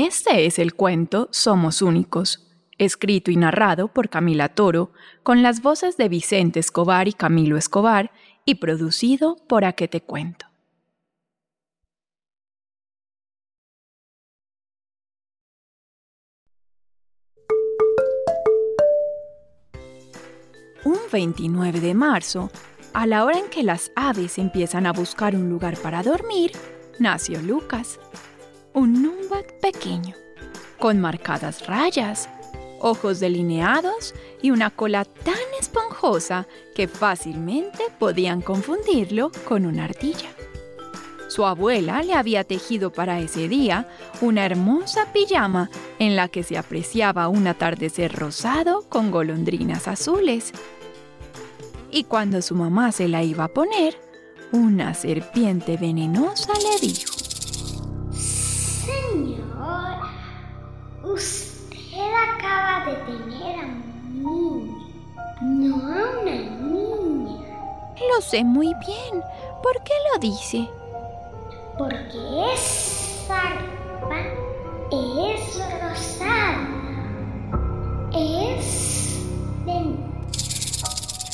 Este es el cuento Somos Únicos, escrito y narrado por Camila Toro, con las voces de Vicente Escobar y Camilo Escobar, y producido por A que te cuento. Un 29 de marzo, a la hora en que las aves empiezan a buscar un lugar para dormir, nació Lucas, un numbat pequeño, con marcadas rayas, ojos delineados y una cola tan esponjosa que fácilmente podían confundirlo con una ardilla. Su abuela le había tejido para ese día una hermosa pijama en la que se apreciaba un atardecer rosado con golondrinas azules. Y cuando su mamá se la iba a poner, una serpiente venenosa le dijo, Señor, usted acaba de tener a un niño, no a una niña. Lo sé muy bien. ¿Por qué lo dice? Porque esa ropa es rosada. Es de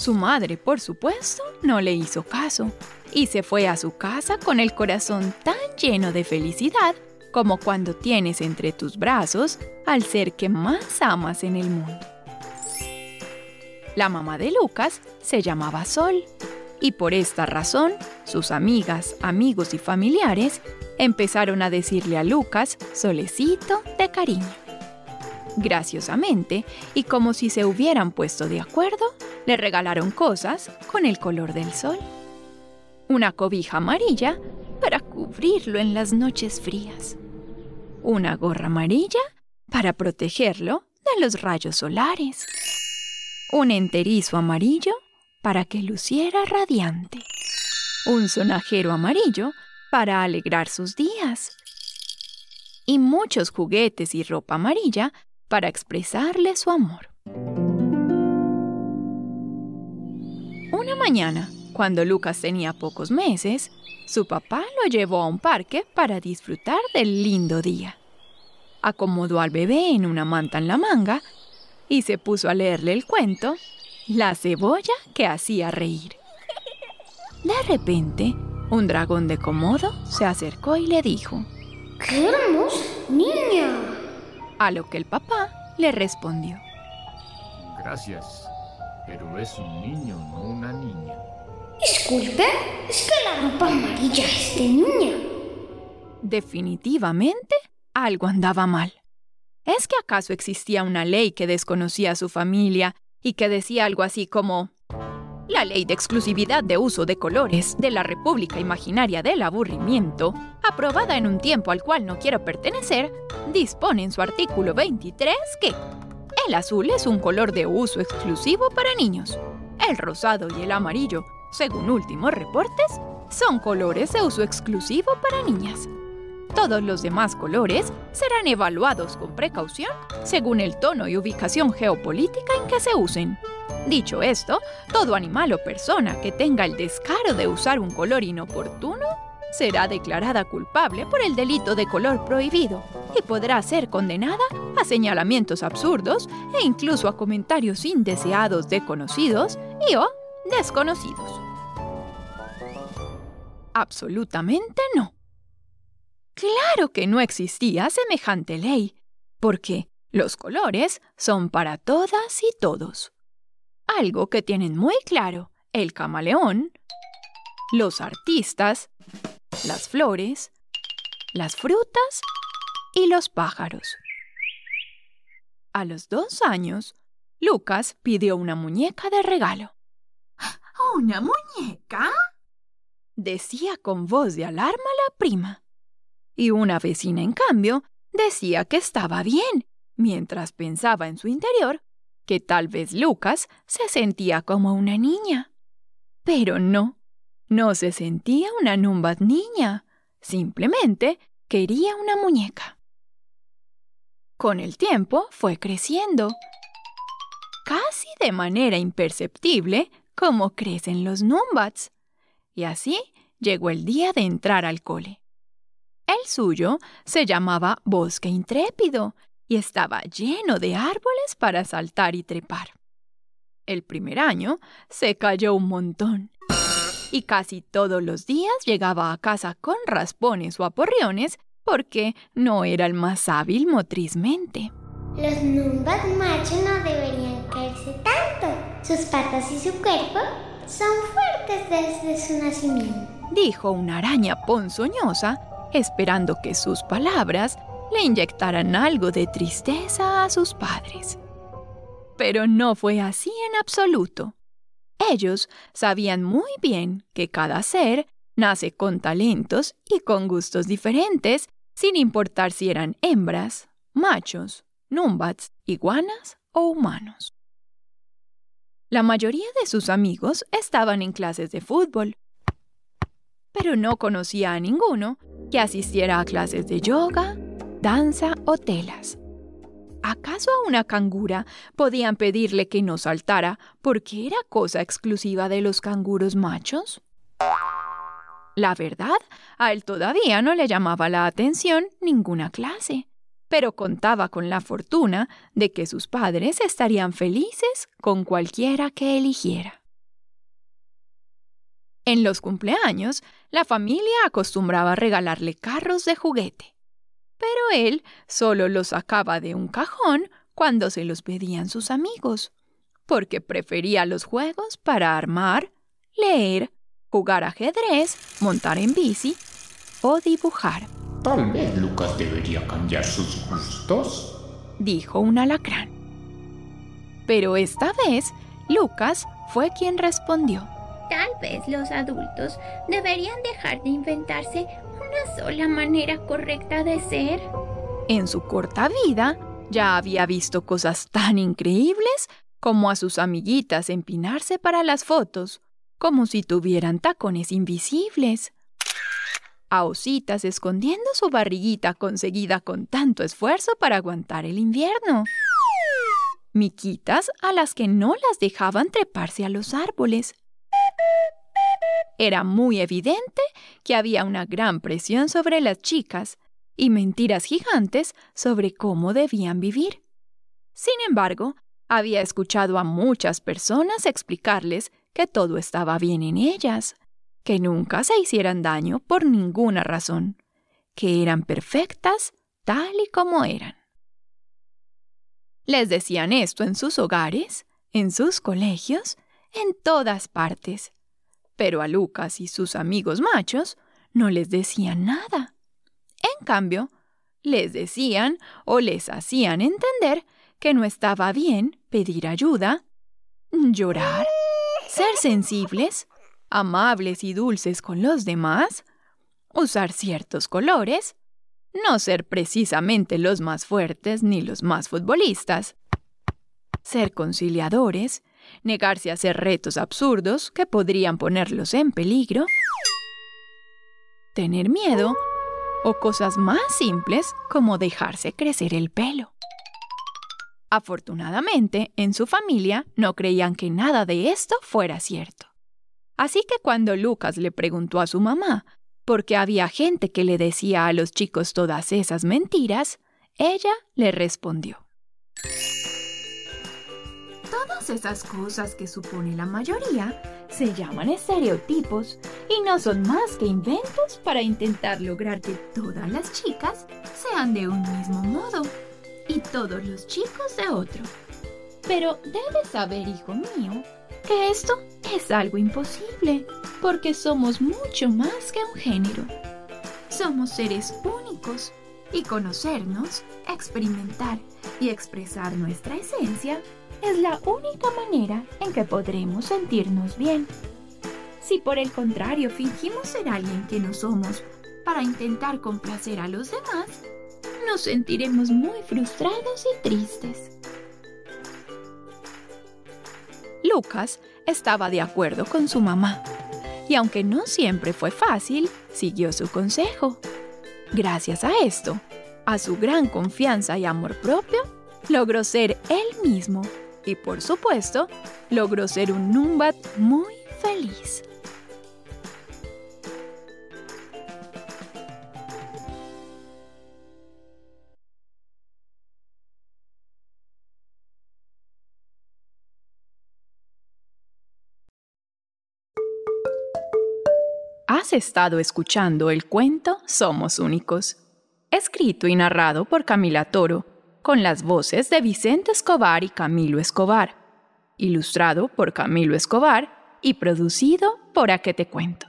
Su madre, por supuesto, no le hizo caso y se fue a su casa con el corazón tan lleno de felicidad como cuando tienes entre tus brazos al ser que más amas en el mundo. La mamá de Lucas se llamaba Sol y por esta razón sus amigas, amigos y familiares empezaron a decirle a Lucas Solecito de cariño. Graciosamente, y como si se hubieran puesto de acuerdo, le regalaron cosas con el color del sol. Una cobija amarilla para cubrirlo en las noches frías. Una gorra amarilla para protegerlo de los rayos solares. Un enterizo amarillo para que luciera radiante. Un sonajero amarillo para alegrar sus días. Y muchos juguetes y ropa amarilla para expresarle su amor. Una mañana, cuando Lucas tenía pocos meses, su papá lo llevó a un parque para disfrutar del lindo día. Acomodó al bebé en una manta en la manga y se puso a leerle el cuento La cebolla que hacía reír. De repente, un dragón de Komodo se acercó y le dijo, ¡Qué hermosa niña! a lo que el papá le respondió, Gracias, pero es un niño, no una niña. Disculpe, es que la ropa amarilla es de niña. definitivamente algo andaba mal. ¿Es que acaso existía una ley que desconocía a su familia y que decía algo así como la ley de exclusividad de uso de colores de la República Imaginaria del Aburrimiento, aprobada en un tiempo al cual no quiero pertenecer, dispone en su artículo 23 que el azul es un color de uso exclusivo para niños. El rosado y el amarillo, según últimos reportes, son colores de uso exclusivo para niñas. Todos los demás colores serán evaluados con precaución según el tono y ubicación geopolítica en que se usen. Dicho esto, todo animal o persona que tenga el descaro de usar un color inoportuno será declarada culpable por el delito de color prohibido y podrá ser condenada a señalamientos absurdos e incluso a comentarios indeseados de conocidos y o desconocidos. Absolutamente no. Claro que no existía semejante ley, porque los colores son para todas y todos. Algo que tienen muy claro el camaleón, los artistas, las flores, las frutas y los pájaros. A los dos años, Lucas pidió una muñeca de regalo. ¿Una muñeca? Decía con voz de alarma la prima. Y una vecina, en cambio, decía que estaba bien, mientras pensaba en su interior que tal vez Lucas se sentía como una niña. Pero no, no se sentía una Numbat niña, simplemente quería una muñeca. Con el tiempo fue creciendo, casi de manera imperceptible como crecen los Numbats. Y así llegó el día de entrar al cole. El suyo se llamaba Bosque Intrépido y estaba lleno de árboles para saltar y trepar. El primer año se cayó un montón y casi todos los días llegaba a casa con raspones o aporreones porque no era el más hábil motrizmente. Los Numbat machos no deberían caerse tanto. Sus patas y su cuerpo son fuertes desde su nacimiento, dijo una araña ponzoñosa, esperando que sus palabras le inyectaran algo de tristeza a sus padres. Pero no fue así en absoluto. Ellos sabían muy bien que cada ser nace con talentos y con gustos diferentes, sin importar si eran hembras, machos, numbats, iguanas o humanos. La mayoría de sus amigos estaban en clases de fútbol, pero no conocía a ninguno que asistiera a clases de yoga, danza o telas. ¿Acaso a una cangura podían pedirle que no saltara porque era cosa exclusiva de los canguros machos? La verdad, a él todavía no le llamaba la atención ninguna clase, pero contaba con la fortuna de que sus padres estarían felices con cualquiera que eligiera. En los cumpleaños, la familia acostumbraba regalarle carros de juguete pero él solo los sacaba de un cajón cuando se los pedían sus amigos, porque prefería los juegos para armar, leer, jugar ajedrez, montar en bici o dibujar. Tal vez Lucas debería cambiar sus gustos, dijo un alacrán. Pero esta vez Lucas fue quien respondió. Tal vez los adultos deberían dejar de inventarse una sola manera correcta de ser. En su corta vida ya había visto cosas tan increíbles como a sus amiguitas empinarse para las fotos, como si tuvieran tacones invisibles. A ositas escondiendo su barriguita conseguida con tanto esfuerzo para aguantar el invierno. Miquitas a las que no las dejaban treparse a los árboles era muy evidente que había una gran presión sobre las chicas y mentiras gigantes sobre cómo debían vivir. Sin embargo, había escuchado a muchas personas explicarles que todo estaba bien en ellas, que nunca se hicieran daño por ninguna razón, que eran perfectas tal y como eran. Les decían esto en sus hogares, en sus colegios, en todas partes, pero a Lucas y sus amigos machos no les decían nada. En cambio, les decían o les hacían entender que no estaba bien pedir ayuda, llorar, ser sensibles, amables y dulces con los demás, usar ciertos colores, no ser precisamente los más fuertes ni los más futbolistas, ser conciliadores, negarse a hacer retos absurdos que podrían ponerlos en peligro, tener miedo o cosas más simples como dejarse crecer el pelo. Afortunadamente, en su familia no creían que nada de esto fuera cierto. Así que cuando Lucas le preguntó a su mamá por qué había gente que le decía a los chicos todas esas mentiras, ella le respondió. Todas esas cosas que supone la mayoría se llaman estereotipos y no son más que inventos para intentar lograr que todas las chicas sean de un mismo modo y todos los chicos de otro. Pero debes saber, hijo mío, que esto es algo imposible, porque somos mucho más que un género. Somos seres únicos y conocernos, experimentar y expresar nuestra esencia es la única manera en que podremos sentirnos bien. Si por el contrario fingimos ser alguien que no somos para intentar complacer a los demás, nos sentiremos muy frustrados y tristes. Lucas estaba de acuerdo con su mamá, y aunque no siempre fue fácil, siguió su consejo. Gracias a esto, a su gran confianza y amor propio, logró ser él mismo y por supuesto, logró ser un Numbat muy feliz. Has estado escuchando el cuento Somos Únicos, escrito y narrado por Camila Toro, con las voces de Vicente Escobar y Camilo Escobar, ilustrado por Camilo Escobar y producido por A que te cuento.